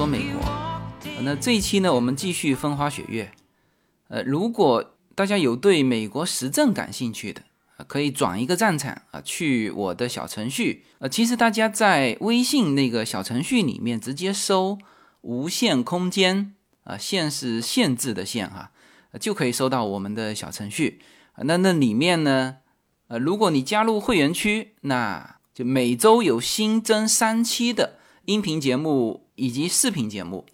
说美国。那这一期呢，我们继续风花雪月。呃，如果大家有对美国时政感兴趣的，可以转一个战场啊，去我的小程序。呃，其实大家在微信那个小程序里面直接搜“无限空间”啊，限是限制的限哈，就可以搜到我们的小程序。那那里面呢，呃，如果你加入会员区，那就每周有新增三期的音频节目以及视频节目，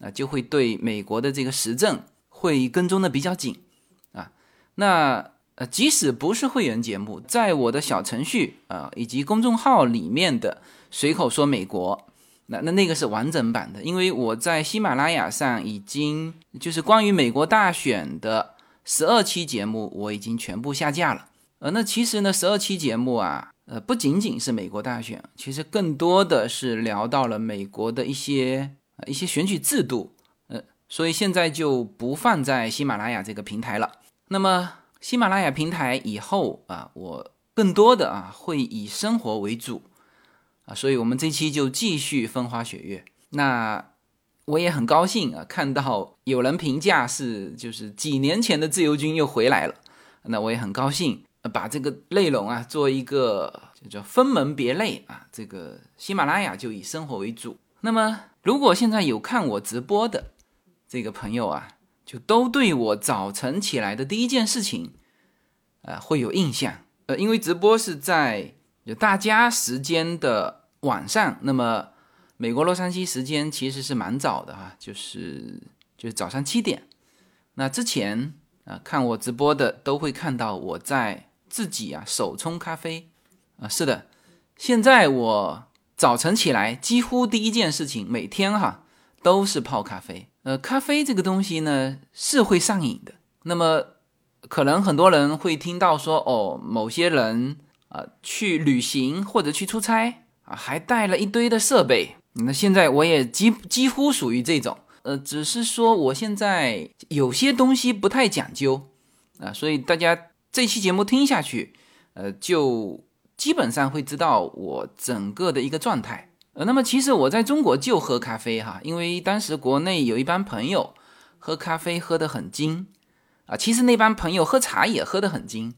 啊，就会对美国的这个时政会跟踪的比较紧啊。那呃，即使不是会员节目，在我的小程序啊以及公众号里面的随口说美国，那那那个是完整版的，因为我在喜马拉雅上已经就是关于美国大选的十二期节目，我已经全部下架了。呃，那其实呢，十二期节目啊，呃，不仅仅是美国大选，其实更多的是聊到了美国的一些一些选举制度，呃，所以现在就不放在喜马拉雅这个平台了。那么。喜马拉雅平台以后啊，我更多的啊会以生活为主啊，所以我们这期就继续风花雪月。那我也很高兴啊，看到有人评价是就是几年前的自由军又回来了，那我也很高兴把这个内容啊做一个就叫分门别类啊，这个喜马拉雅就以生活为主。那么如果现在有看我直播的这个朋友啊。就都对我早晨起来的第一件事情，呃，会有印象。呃，因为直播是在就大家时间的晚上，那么美国洛杉矶时间其实是蛮早的哈，就是就是早上七点。那之前啊，看我直播的都会看到我在自己啊手冲咖啡啊，是的，现在我早晨起来几乎第一件事情，每天哈都是泡咖啡。呃，咖啡这个东西呢是会上瘾的。那么，可能很多人会听到说，哦，某些人啊去旅行或者去出差啊，还带了一堆的设备。那现在我也几几乎属于这种，呃，只是说我现在有些东西不太讲究啊，所以大家这期节目听下去，呃，就基本上会知道我整个的一个状态。呃，那么其实我在中国就喝咖啡哈，因为当时国内有一帮朋友喝咖啡喝得很精啊，其实那帮朋友喝茶也喝得很精。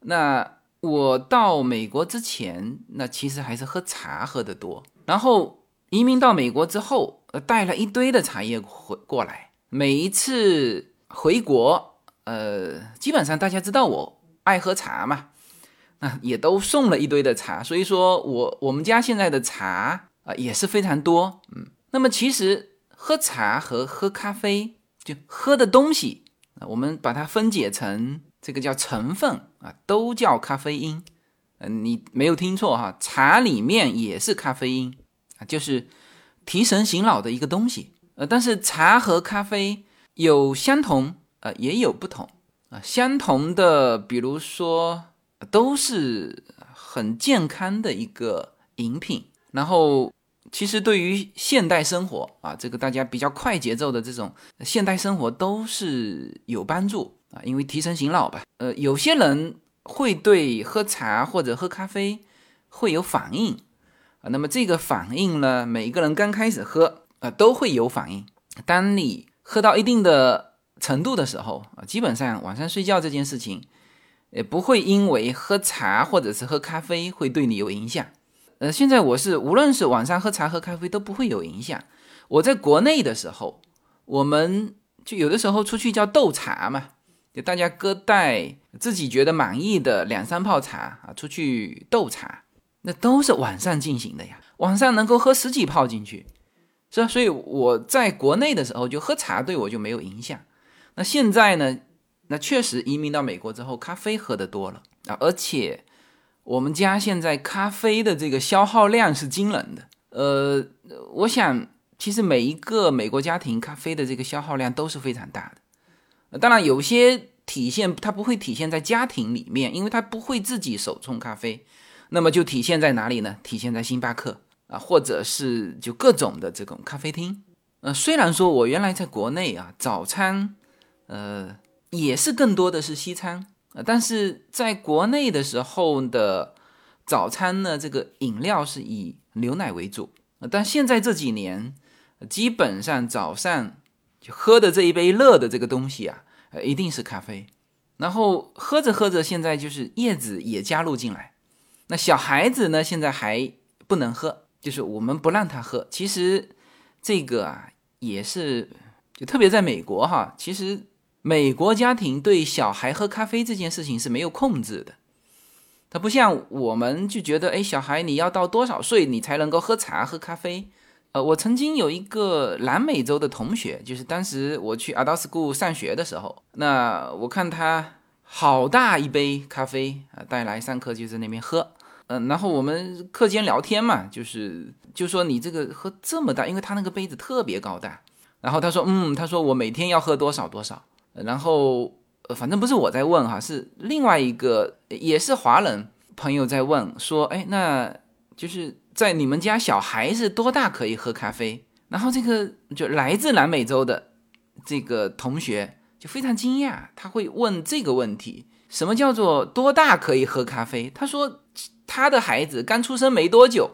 那我到美国之前，那其实还是喝茶喝得多。然后移民到美国之后，呃，带了一堆的茶叶回过来。每一次回国，呃，基本上大家知道我爱喝茶嘛。啊，也都送了一堆的茶，所以说我我们家现在的茶啊也是非常多，嗯，那么其实喝茶和喝咖啡就喝的东西啊，我们把它分解成这个叫成分啊，都叫咖啡因，嗯，你没有听错哈，茶里面也是咖啡因啊，就是提神醒脑的一个东西，呃，但是茶和咖啡有相同啊，也有不同啊，相同的比如说。都是很健康的一个饮品，然后其实对于现代生活啊，这个大家比较快节奏的这种现代生活都是有帮助啊，因为提神醒脑吧。呃，有些人会对喝茶或者喝咖啡会有反应啊，那么这个反应呢，每一个人刚开始喝啊都会有反应，当你喝到一定的程度的时候啊，基本上晚上睡觉这件事情。也不会因为喝茶或者是喝咖啡会对你有影响。呃，现在我是无论是晚上喝茶喝咖啡都不会有影响。我在国内的时候，我们就有的时候出去叫斗茶嘛，就大家各带自己觉得满意的两三泡茶啊，出去斗茶，那都是晚上进行的呀。晚上能够喝十几泡进去，是吧？所以我在国内的时候就喝茶对我就没有影响。那现在呢？那确实，移民到美国之后，咖啡喝得多了啊，而且我们家现在咖啡的这个消耗量是惊人的。呃，我想，其实每一个美国家庭咖啡的这个消耗量都是非常大的。当然，有些体现它不会体现在家庭里面，因为它不会自己手冲咖啡，那么就体现在哪里呢？体现在星巴克啊，或者是就各种的这种咖啡厅。呃，虽然说我原来在国内啊，早餐，呃。也是更多的是西餐，但是在国内的时候的早餐呢，这个饮料是以牛奶为主但现在这几年基本上早上就喝的这一杯热的这个东西啊，一定是咖啡。然后喝着喝着，现在就是叶子也加入进来。那小孩子呢，现在还不能喝，就是我们不让他喝。其实这个啊，也是就特别在美国哈，其实美国家庭对小孩喝咖啡这件事情是没有控制的。他不像我们就觉得，哎，小孩你要到多少岁你才能够喝茶喝咖啡？呃，我曾经有一个南美洲的同学，就是当时我去 Adult School 上学的时候，那我看他好大一杯咖啡啊，带来上课就在那边喝，嗯，然后我们课间聊天嘛，就是就说你这个喝这么大，因为他那个杯子特别高大，然后他说，嗯，他说我每天要喝多少多少，然后。呃，反正不是我在问哈，是另外一个也是华人朋友在问，说，哎，那就是在你们家小孩是多大可以喝咖啡？然后这个就来自南美洲的这个同学就非常惊讶，他会问这个问题：什么叫做多大可以喝咖啡？他说他的孩子刚出生没多久，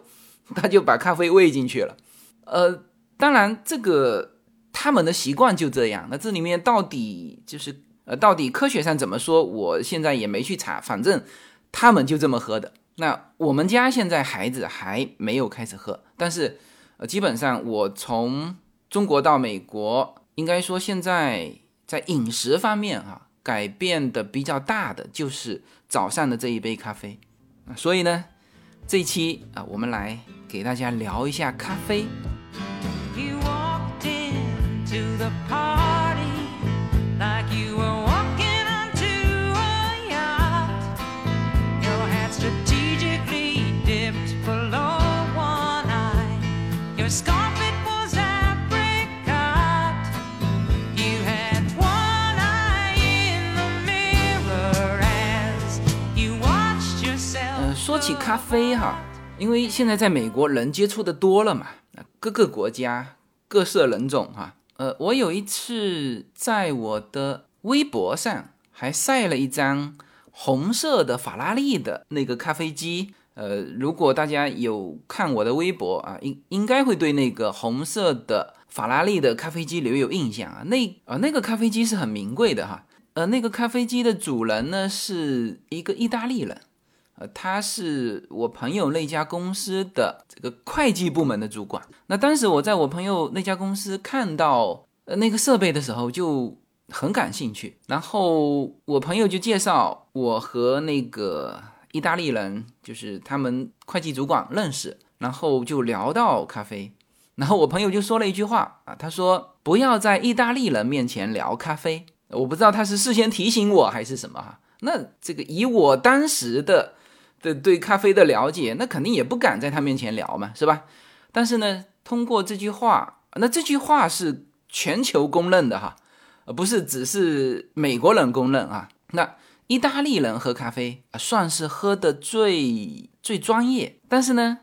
他就把咖啡喂进去了。呃，当然这个他们的习惯就这样。那这里面到底就是。呃，到底科学上怎么说？我现在也没去查，反正他们就这么喝的。那我们家现在孩子还没有开始喝，但是呃，基本上我从中国到美国，应该说现在在饮食方面啊，改变的比较大的就是早上的这一杯咖啡。所以呢，这一期啊，我们来给大家聊一下咖啡。说起咖啡哈，因为现在在美国人接触的多了嘛，各个国家各色人种哈。呃，我有一次在我的微博上还晒了一张红色的法拉利的那个咖啡机。呃，如果大家有看我的微博啊，应应该会对那个红色的法拉利的咖啡机留有印象啊。那啊，那个咖啡机是很名贵的哈。呃，那个咖啡机的主人呢是一个意大利人。呃，他是我朋友那家公司的这个会计部门的主管。那当时我在我朋友那家公司看到呃那个设备的时候，就很感兴趣。然后我朋友就介绍我和那个意大利人，就是他们会计主管认识，然后就聊到咖啡。然后我朋友就说了一句话啊，他说不要在意大利人面前聊咖啡。我不知道他是事先提醒我还是什么哈。那这个以我当时的。的对咖啡的了解，那肯定也不敢在他面前聊嘛，是吧？但是呢，通过这句话，那这句话是全球公认的哈，不是只是美国人公认啊。那意大利人喝咖啡啊，算是喝的最最专业。但是呢，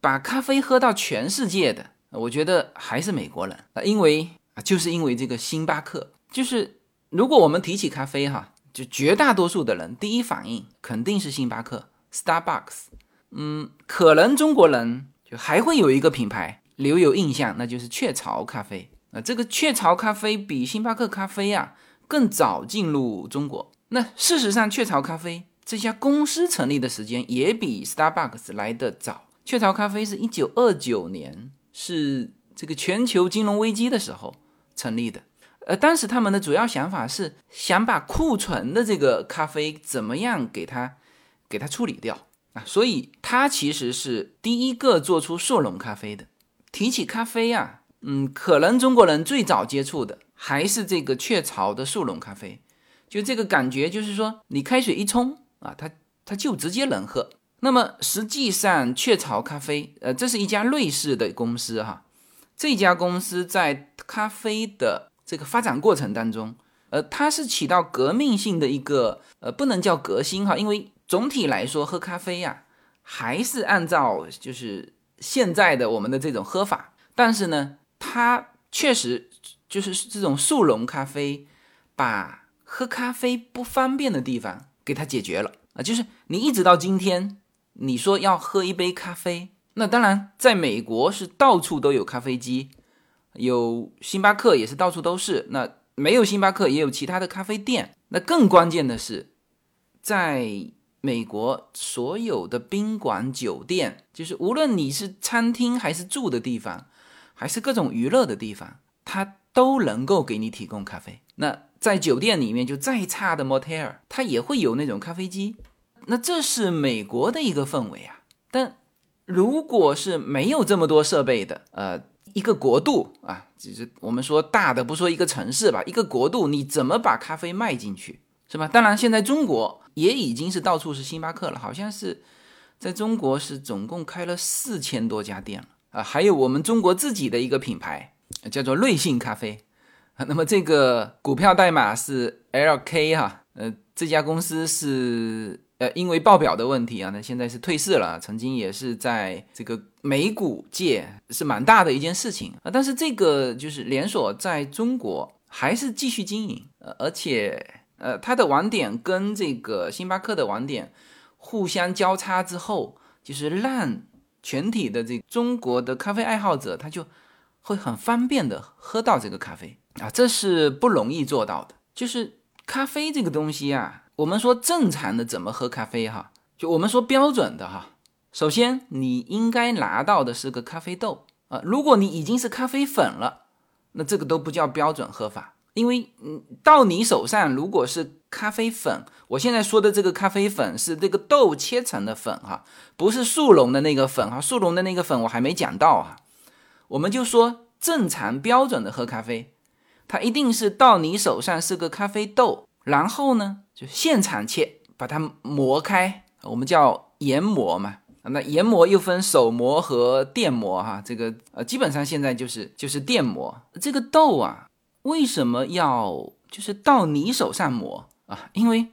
把咖啡喝到全世界的，我觉得还是美国人啊，因为啊，就是因为这个星巴克，就是如果我们提起咖啡哈，就绝大多数的人第一反应肯定是星巴克。Starbucks，嗯，可能中国人就还会有一个品牌留有印象，那就是雀巢咖啡。啊，这个雀巢咖啡比星巴克咖啡啊更早进入中国。那事实上，雀巢咖啡这家公司成立的时间也比 Starbucks 来的早。雀巢咖啡是一九二九年，是这个全球金融危机的时候成立的。呃，当时他们的主要想法是想把库存的这个咖啡怎么样给它。给它处理掉啊，所以它其实是第一个做出速溶咖啡的。提起咖啡啊，嗯，可能中国人最早接触的还是这个雀巢的速溶咖啡，就这个感觉，就是说你开水一冲啊，它它就直接能喝。那么实际上，雀巢咖啡，呃，这是一家瑞士的公司哈，这家公司在咖啡的这个发展过程当中，呃，它是起到革命性的一个，呃，不能叫革新哈，因为。总体来说，喝咖啡呀，还是按照就是现在的我们的这种喝法。但是呢，它确实就是这种速溶咖啡，把喝咖啡不方便的地方给它解决了啊。就是你一直到今天，你说要喝一杯咖啡，那当然在美国是到处都有咖啡机，有星巴克也是到处都是。那没有星巴克，也有其他的咖啡店。那更关键的是，在美国所有的宾馆、酒店，就是无论你是餐厅还是住的地方，还是各种娱乐的地方，它都能够给你提供咖啡。那在酒店里面，就再差的 motel，它也会有那种咖啡机。那这是美国的一个氛围啊。但如果是没有这么多设备的，呃。一个国度啊，就是我们说大的，不说一个城市吧，一个国度，你怎么把咖啡卖进去，是吧？当然，现在中国也已经是到处是星巴克了，好像是在中国是总共开了四千多家店了啊。还有我们中国自己的一个品牌叫做瑞幸咖啡，那么这个股票代码是 LK 哈，呃，这家公司是。呃，因为报表的问题啊，那现在是退市了。曾经也是在这个美股界是蛮大的一件事情啊。但是这个就是连锁在中国还是继续经营，呃，而且呃，它的网点跟这个星巴克的网点互相交叉之后，就是让全体的这中国的咖啡爱好者他就会很方便的喝到这个咖啡啊，这是不容易做到的。就是咖啡这个东西啊。我们说正常的怎么喝咖啡哈？就我们说标准的哈。首先你应该拿到的是个咖啡豆啊。如果你已经是咖啡粉了，那这个都不叫标准喝法，因为嗯，到你手上如果是咖啡粉，我现在说的这个咖啡粉是这个豆切成的粉哈，不是速溶的那个粉哈。速溶的那个粉我还没讲到哈。我们就说正常标准的喝咖啡，它一定是到你手上是个咖啡豆。然后呢，就现场切，把它磨开，我们叫研磨嘛。那研磨又分手磨和电磨哈。这个呃，基本上现在就是就是电磨。这个豆啊，为什么要就是到你手上磨啊？因为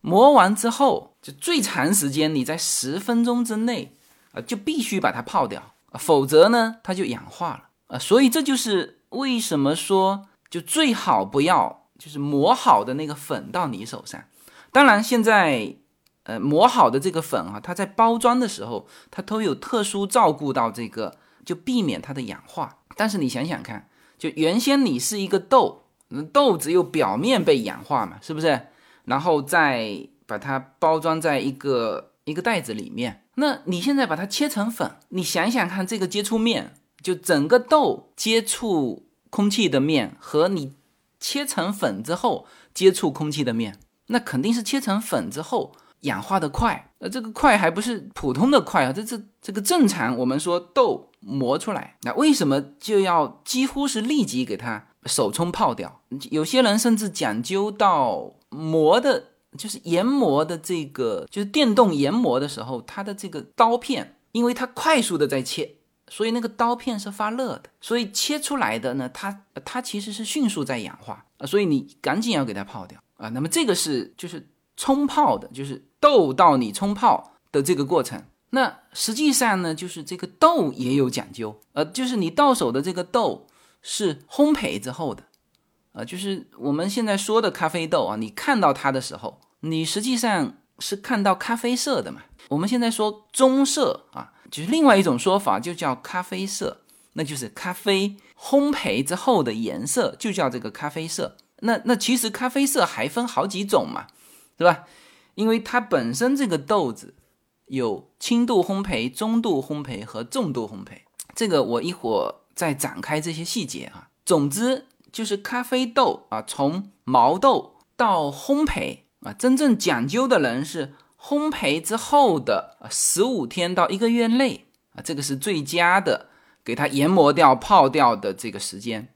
磨完之后，就最长时间你在十分钟之内啊，就必须把它泡掉啊，否则呢，它就氧化了啊。所以这就是为什么说就最好不要。就是磨好的那个粉到你手上，当然现在，呃，磨好的这个粉啊，它在包装的时候，它都有特殊照顾到这个，就避免它的氧化。但是你想想看，就原先你是一个豆，豆子又表面被氧化嘛，是不是？然后再把它包装在一个一个袋子里面，那你现在把它切成粉，你想想看，这个接触面，就整个豆接触空气的面和你。切成粉之后接触空气的面，那肯定是切成粉之后氧化的快。呃，这个快还不是普通的快啊，这这这个正常。我们说豆磨出来，那为什么就要几乎是立即给它手冲泡掉？有些人甚至讲究到磨的，就是研磨的这个，就是电动研磨的时候，它的这个刀片，因为它快速的在切。所以那个刀片是发热的，所以切出来的呢，它它其实是迅速在氧化啊，所以你赶紧要给它泡掉啊。那么这个是就是冲泡的，就是豆到你冲泡的这个过程。那实际上呢，就是这个豆也有讲究，呃，就是你到手的这个豆是烘焙之后的，啊，就是我们现在说的咖啡豆啊，你看到它的时候，你实际上是看到咖啡色的嘛。我们现在说棕色啊。就是另外一种说法，就叫咖啡色，那就是咖啡烘焙之后的颜色，就叫这个咖啡色。那那其实咖啡色还分好几种嘛，对吧？因为它本身这个豆子有轻度烘焙、中度烘焙和重度烘焙，这个我一会儿再展开这些细节啊。总之就是咖啡豆啊，从毛豆到烘焙啊，真正讲究的人是。烘焙之后的十五天到一个月内啊，这个是最佳的，给它研磨掉、泡掉的这个时间。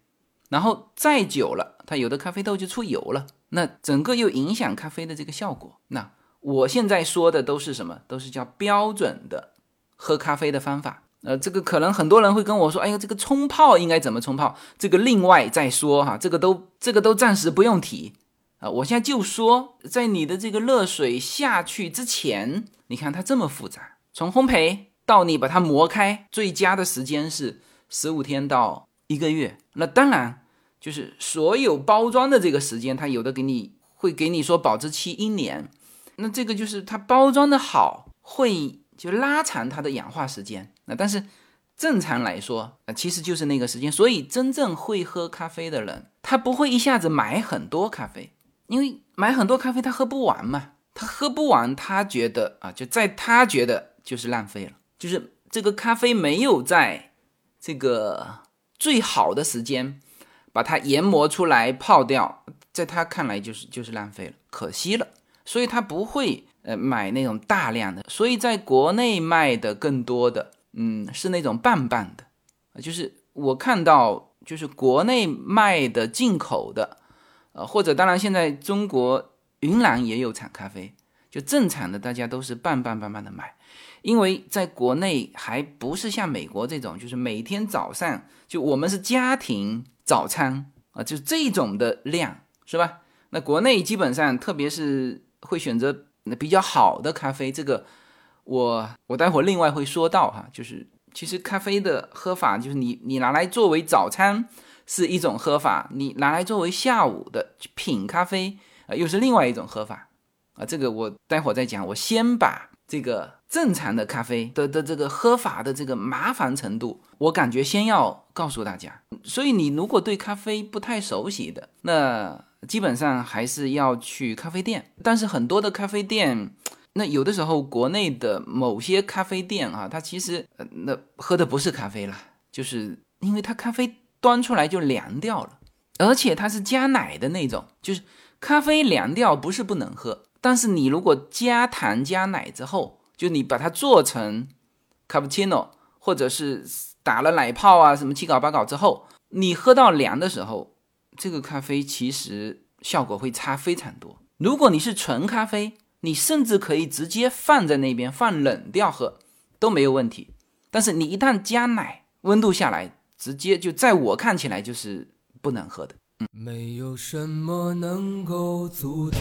然后再久了，它有的咖啡豆就出油了，那整个又影响咖啡的这个效果。那我现在说的都是什么？都是叫标准的喝咖啡的方法。呃，这个可能很多人会跟我说：“哎呀，这个冲泡应该怎么冲泡？”这个另外再说哈，这个都这个都暂时不用提。啊，我现在就说，在你的这个热水下去之前，你看它这么复杂，从烘焙到你把它磨开，最佳的时间是十五天到一个月。那当然就是所有包装的这个时间，它有的给你会给你说保质期一年，那这个就是它包装的好，会就拉长它的氧化时间。那但是正常来说，呃，其实就是那个时间。所以真正会喝咖啡的人，他不会一下子买很多咖啡，因为买很多咖啡他喝不完嘛。他喝不完，他觉得啊，就在他觉得就是浪费了，就是这个咖啡没有在这个最好的时间把它研磨出来泡掉，在他看来就是就是浪费了，可惜了。所以他不会呃买那种大量的，所以在国内卖的更多的，嗯，是那种半半的，就是我看到就是国内卖的进口的，呃，或者当然现在中国。云南也有产咖啡，就正常的，大家都是半半半半的买，因为在国内还不是像美国这种，就是每天早上就我们是家庭早餐啊，就这种的量是吧？那国内基本上，特别是会选择比较好的咖啡，这个我我待会儿另外会说到哈，就是其实咖啡的喝法，就是你你拿来作为早餐是一种喝法，你拿来作为下午的品咖啡。啊，又是另外一种喝法，啊，这个我待会儿再讲。我先把这个正常的咖啡的的这个喝法的这个麻烦程度，我感觉先要告诉大家。所以你如果对咖啡不太熟悉的，那基本上还是要去咖啡店。但是很多的咖啡店，那有的时候国内的某些咖啡店啊，它其实那喝的不是咖啡了，就是因为它咖啡端出来就凉掉了，而且它是加奶的那种，就是。咖啡凉掉不是不能喝，但是你如果加糖加奶之后，就你把它做成卡布奇诺，或者是打了奶泡啊什么七搞八搞之后，你喝到凉的时候，这个咖啡其实效果会差非常多。如果你是纯咖啡，你甚至可以直接放在那边放冷掉喝都没有问题。但是你一旦加奶，温度下来，直接就在我看起来就是不能喝的。嗯没有什么能够阻挡，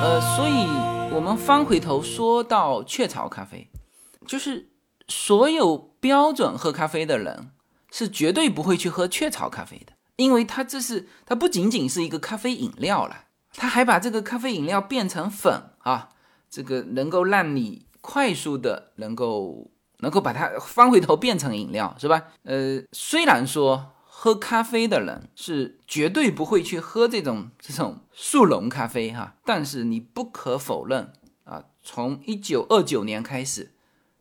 呃，所以我们翻回头说到雀巢咖啡，就是所有标准喝咖啡的人是绝对不会去喝雀巢咖啡的，因为它这是它不仅仅是一个咖啡饮料了，它还把这个咖啡饮料变成粉啊，这个能够让你快速的能够能够把它翻回头变成饮料，是吧？呃，虽然说。喝咖啡的人是绝对不会去喝这种这种速溶咖啡哈，但是你不可否认啊，从一九二九年开始，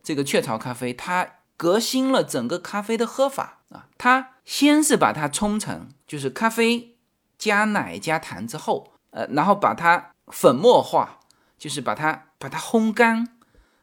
这个雀巢咖啡它革新了整个咖啡的喝法啊，它先是把它冲成就是咖啡加奶加糖之后，呃，然后把它粉末化，就是把它把它烘干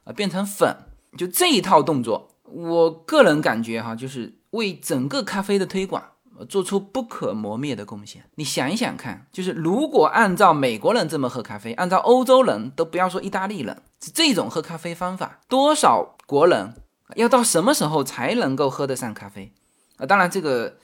啊，变成粉，就这一套动作，我个人感觉哈，就是。为整个咖啡的推广做出不可磨灭的贡献。你想一想看，就是如果按照美国人这么喝咖啡，按照欧洲人都不要说意大利人这种喝咖啡方法，多少国人要到什么时候才能够喝得上咖啡啊？当然，这个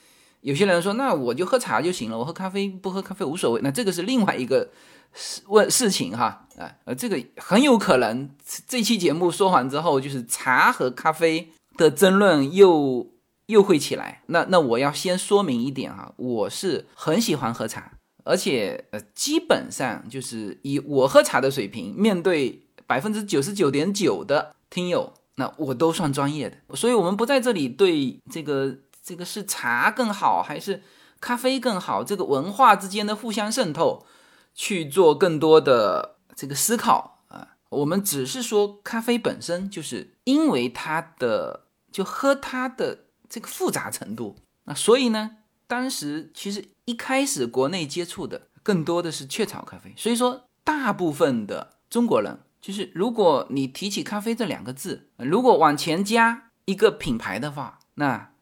有些人说，那我就喝茶就行了，我喝咖啡不喝咖啡无所谓。那这个是另外一个事问事情哈啊呃，这个很有可能这期节目说完之后，就是茶和咖啡的争论又。又会起来，那那我要先说明一点哈，我是很喜欢喝茶，而且呃，基本上就是以我喝茶的水平，面对百分之九十九点九的听友，那我都算专业的。所以，我们不在这里对这个这个是茶更好还是咖啡更好，这个文化之间的互相渗透去做更多的这个思考啊。我们只是说咖啡本身就是因为它的就喝它的。这个复杂程度啊。所以呢，当时其实一开始国内接触的更多的是雀巢咖啡。所以说，大部分的中国人，就是如果你提起咖啡这两个字，如果往前加一个品牌的话，那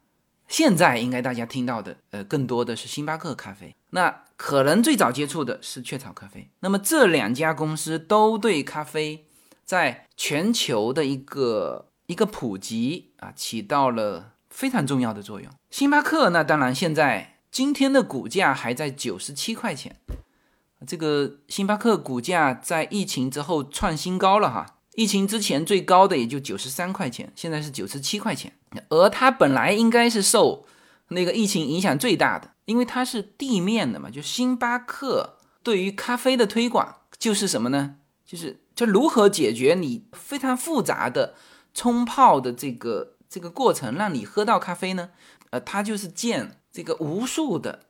现在应该大家听到的，呃，更多的是星巴克咖啡。那可能最早接触的是雀巢咖啡。那么这两家公司都对咖啡在全球的一个一个普及啊，起到了非常重要的作用。星巴克那当然现在今天的股价还在九十七块钱，这个星巴克股价在疫情之后创新高了哈。疫情之前最高的也就九十三块钱，现在是九十七块钱。而它本来应该是受那个疫情影响最大的，因为它是地面的嘛。就星巴克对于咖啡的推广就是什么呢？就是就如何解决你非常复杂的冲泡的这个这个过程，让你喝到咖啡呢？呃，它就是建这个无数的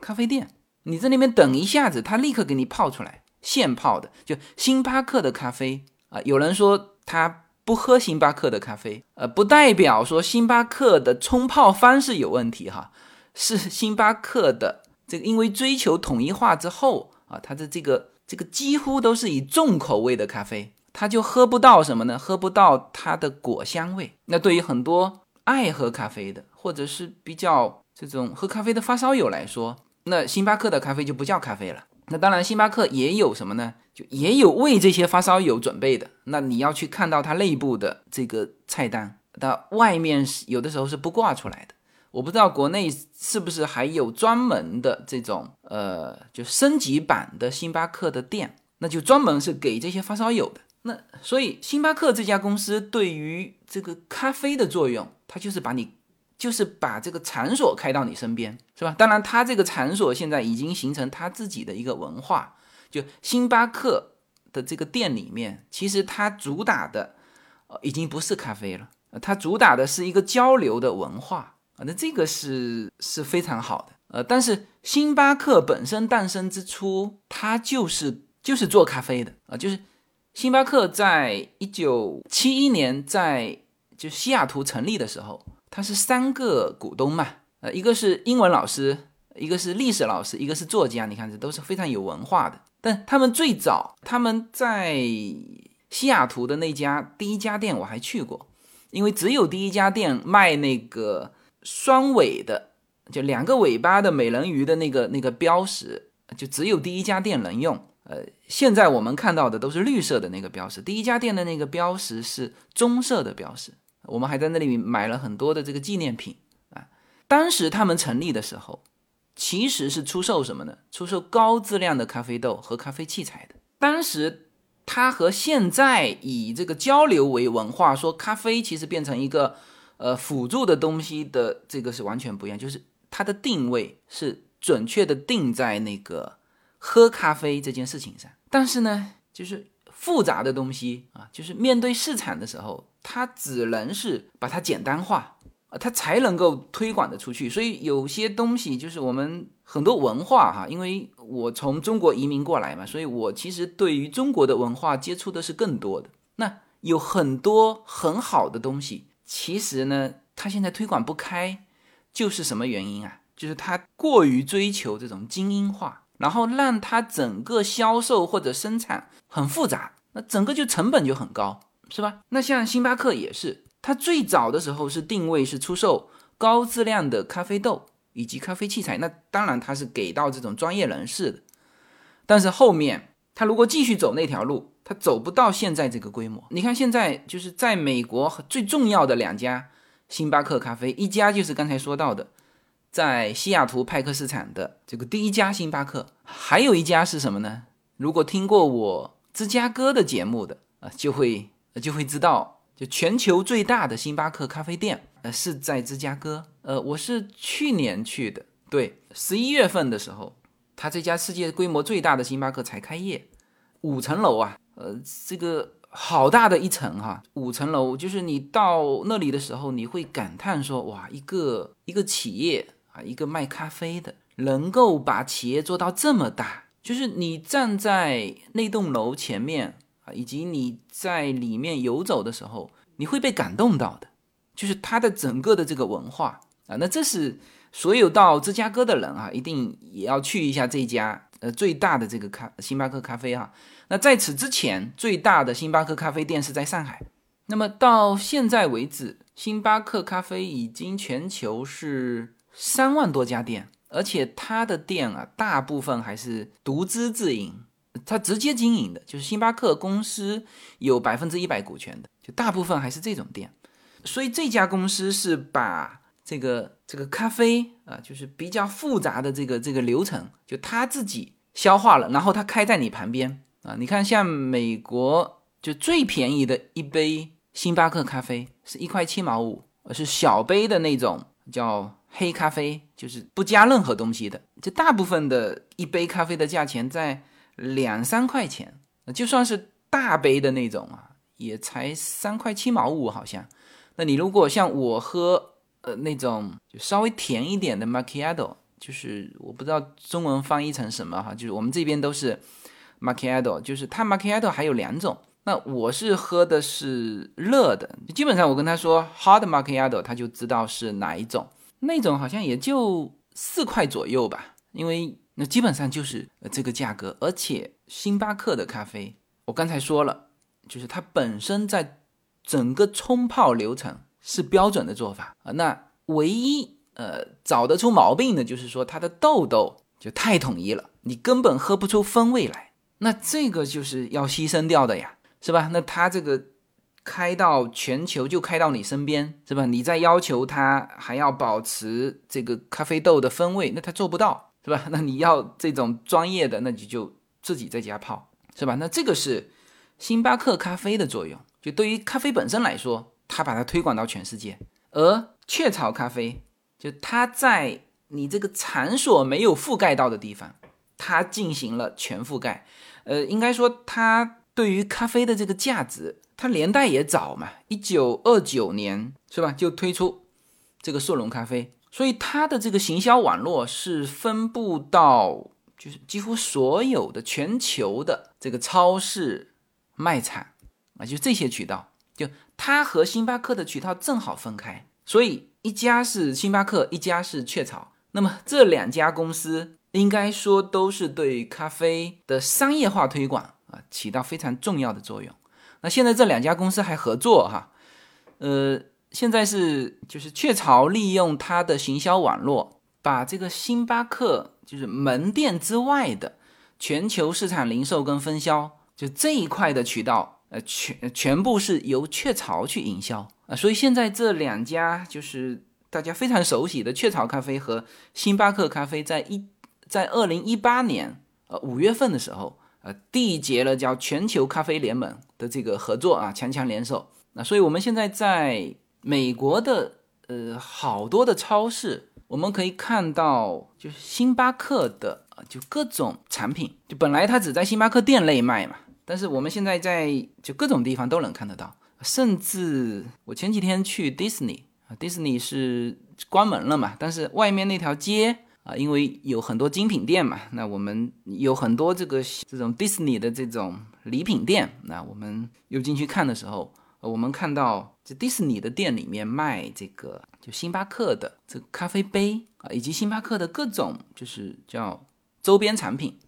咖啡店，你在那边等一下子，它立刻给你泡出来，现泡的。就星巴克的咖啡。啊，有人说他不喝星巴克的咖啡，呃，不代表说星巴克的冲泡方式有问题哈，是星巴克的这个因为追求统一化之后啊，它的这个这个几乎都是以重口味的咖啡，他就喝不到什么呢？喝不到它的果香味。那对于很多爱喝咖啡的，或者是比较这种喝咖啡的发烧友来说，那星巴克的咖啡就不叫咖啡了。那当然，星巴克也有什么呢？就也有为这些发烧友准备的。那你要去看到它内部的这个菜单，它外面是有的时候是不挂出来的。我不知道国内是不是还有专门的这种呃，就升级版的星巴克的店，那就专门是给这些发烧友的。那所以星巴克这家公司对于这个咖啡的作用，它就是把你。就是把这个场所开到你身边，是吧？当然，它这个场所现在已经形成它自己的一个文化。就星巴克的这个店里面，其实它主打的，呃，已经不是咖啡了，它主打的是一个交流的文化啊。那这个是是非常好的。呃，但是星巴克本身诞生之初，它就是就是做咖啡的啊。就是星巴克在一九七一年在就西雅图成立的时候。他是三个股东嘛，呃，一个是英文老师，一个是历史老师，一个是作家。你看，这都是非常有文化的。但他们最早，他们在西雅图的那家第一家店我还去过，因为只有第一家店卖那个双尾的，就两个尾巴的美人鱼的那个那个标识，就只有第一家店能用。呃，现在我们看到的都是绿色的那个标识，第一家店的那个标识是棕色的标识。我们还在那里买了很多的这个纪念品啊。当时他们成立的时候，其实是出售什么呢？出售高质量的咖啡豆和咖啡器材的。当时它和现在以这个交流为文化，说咖啡其实变成一个呃辅助的东西的这个是完全不一样。就是它的定位是准确的定在那个喝咖啡这件事情上。但是呢，就是复杂的东西啊，就是面对市场的时候。它只能是把它简单化，它才能够推广的出去。所以有些东西就是我们很多文化哈，因为我从中国移民过来嘛，所以我其实对于中国的文化接触的是更多的。那有很多很好的东西，其实呢，它现在推广不开，就是什么原因啊？就是它过于追求这种精英化，然后让它整个销售或者生产很复杂，那整个就成本就很高。是吧？那像星巴克也是，它最早的时候是定位是出售高质量的咖啡豆以及咖啡器材，那当然它是给到这种专业人士的。但是后面它如果继续走那条路，它走不到现在这个规模。你看现在就是在美国最重要的两家星巴克咖啡，一家就是刚才说到的，在西雅图派克市场的这个第一家星巴克，还有一家是什么呢？如果听过我芝加哥的节目的啊，就会。就会知道，就全球最大的星巴克咖啡店，呃，是在芝加哥。呃，我是去年去的，对，十一月份的时候，他这家世界规模最大的星巴克才开业，五层楼啊，呃，这个好大的一层哈，五层楼，就是你到那里的时候，你会感叹说，哇，一个一个企业啊，一个卖咖啡的，能够把企业做到这么大，就是你站在那栋楼前面。啊，以及你在里面游走的时候，你会被感动到的，就是它的整个的这个文化啊。那这是所有到芝加哥的人啊，一定也要去一下这家呃最大的这个咖星巴克咖啡哈。那在此之前，最大的星巴克咖啡店是在上海。那么到现在为止，星巴克咖啡已经全球是三万多家店，而且它的店啊，大部分还是独资自营，它直接经营的，就是星巴克公司有百分之一百股权的，就大部分还是这种店。所以这家公司是把这个这个咖啡啊，就是比较复杂的这个这个流程，就他自己消化了，然后他开在你旁边啊。你看，像美国就最便宜的一杯。星巴克咖啡是一块七毛五，是小杯的那种，叫黑咖啡，就是不加任何东西的。就大部分的一杯咖啡的价钱在两三块钱，就算是大杯的那种啊，也才三块七毛五好像。那你如果像我喝呃那种就稍微甜一点的 macchiato，就是我不知道中文翻译成什么哈，就是我们这边都是 macchiato，就是它 macchiato 还有两种。那我是喝的是热的，基本上我跟他说 hot macchiato，他就知道是哪一种。那种好像也就四块左右吧，因为那基本上就是这个价格。而且星巴克的咖啡，我刚才说了，就是它本身在整个冲泡流程是标准的做法啊。那唯一呃找得出毛病的就是说它的豆豆就太统一了，你根本喝不出风味来。那这个就是要牺牲掉的呀。是吧？那他这个开到全球就开到你身边，是吧？你再要求他还要保持这个咖啡豆的风味，那他做不到，是吧？那你要这种专业的，那你就自己在家泡，是吧？那这个是星巴克咖啡的作用，就对于咖啡本身来说，它把它推广到全世界。而雀巢咖啡，就它在你这个场所没有覆盖到的地方，它进行了全覆盖。呃，应该说它。对于咖啡的这个价值，它年代也早嘛，一九二九年是吧？就推出这个速溶咖啡，所以它的这个行销网络是分布到就是几乎所有的全球的这个超市、卖场啊，就这些渠道，就它和星巴克的渠道正好分开，所以一家是星巴克，一家是雀巢，那么这两家公司应该说都是对咖啡的商业化推广啊。起到非常重要的作用。那现在这两家公司还合作哈，呃，现在是就是雀巢利用它的行销网络，把这个星巴克就是门店之外的全球市场零售跟分销，就这一块的渠道，呃，全全部是由雀巢去营销啊。所以现在这两家就是大家非常熟悉的雀巢咖啡和星巴克咖啡，在一在二零一八年呃五月份的时候。呃，缔结了叫全球咖啡联盟的这个合作啊，强强联手。那所以我们现在在美国的呃好多的超市，我们可以看到就是星巴克的，就各种产品。就本来它只在星巴克店内卖嘛，但是我们现在在就各种地方都能看得到。甚至我前几天去迪士尼啊，迪士尼是关门了嘛，但是外面那条街。啊，因为有很多精品店嘛，那我们有很多这个这种迪士尼的这种礼品店，那我们又进去看的时候，我们看到这迪士尼的店里面卖这个就星巴克的这咖啡杯啊，以及星巴克的各种就是叫周边产品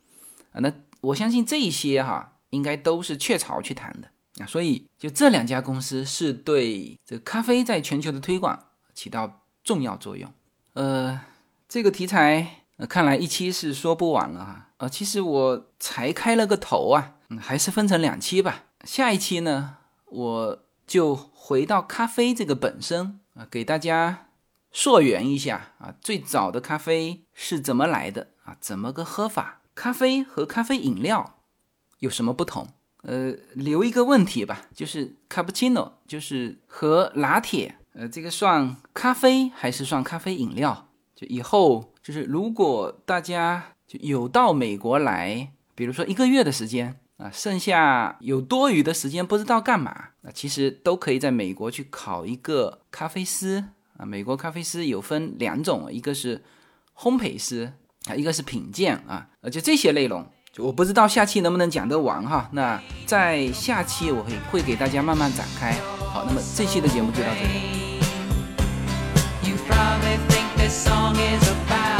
啊，那我相信这一些哈应该都是雀巢去谈的啊，所以就这两家公司是对这咖啡在全球的推广起到重要作用，呃。这个题材，呃，看来一期是说不完了哈。呃，其实我才开了个头啊，嗯，还是分成两期吧。下一期呢，我就回到咖啡这个本身啊，给大家溯源一下啊，最早的咖啡是怎么来的啊？怎么个喝法？咖啡和咖啡饮料有什么不同？呃，留一个问题吧，就是 cappuccino 就是和拿铁，呃，这个算咖啡还是算咖啡饮料？就以后就是，如果大家就有到美国来，比如说一个月的时间啊，剩下有多余的时间不知道干嘛，那其实都可以在美国去考一个咖啡师啊。美国咖啡师有分两种，一个是烘焙师啊，一个是品鉴啊。呃，就这些内容，就我不知道下期能不能讲得完哈。那在下期我会会给大家慢慢展开。好，那么这期的节目就到这里。this song is about.